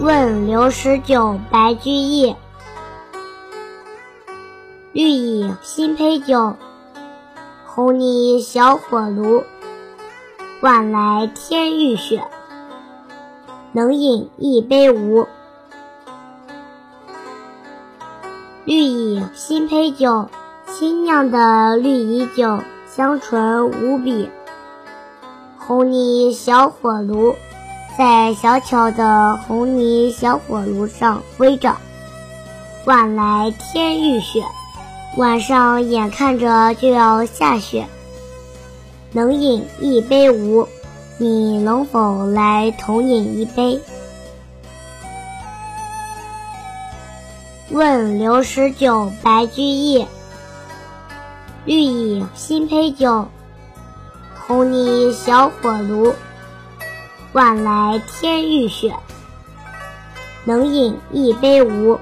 问刘十九白居易。绿蚁新醅酒，红泥小火炉。晚来天欲雪，能饮一杯无？绿蚁新醅酒，新酿的绿蚁酒，香醇无比。红泥小火炉，在小巧的红泥小火炉上煨着。晚来天欲雪。晚上眼看着就要下雪，能饮一杯无？你能否来同饮一杯？问刘十九白居易。绿蚁新醅酒，红泥小火炉。晚来天欲雪，能饮一杯无？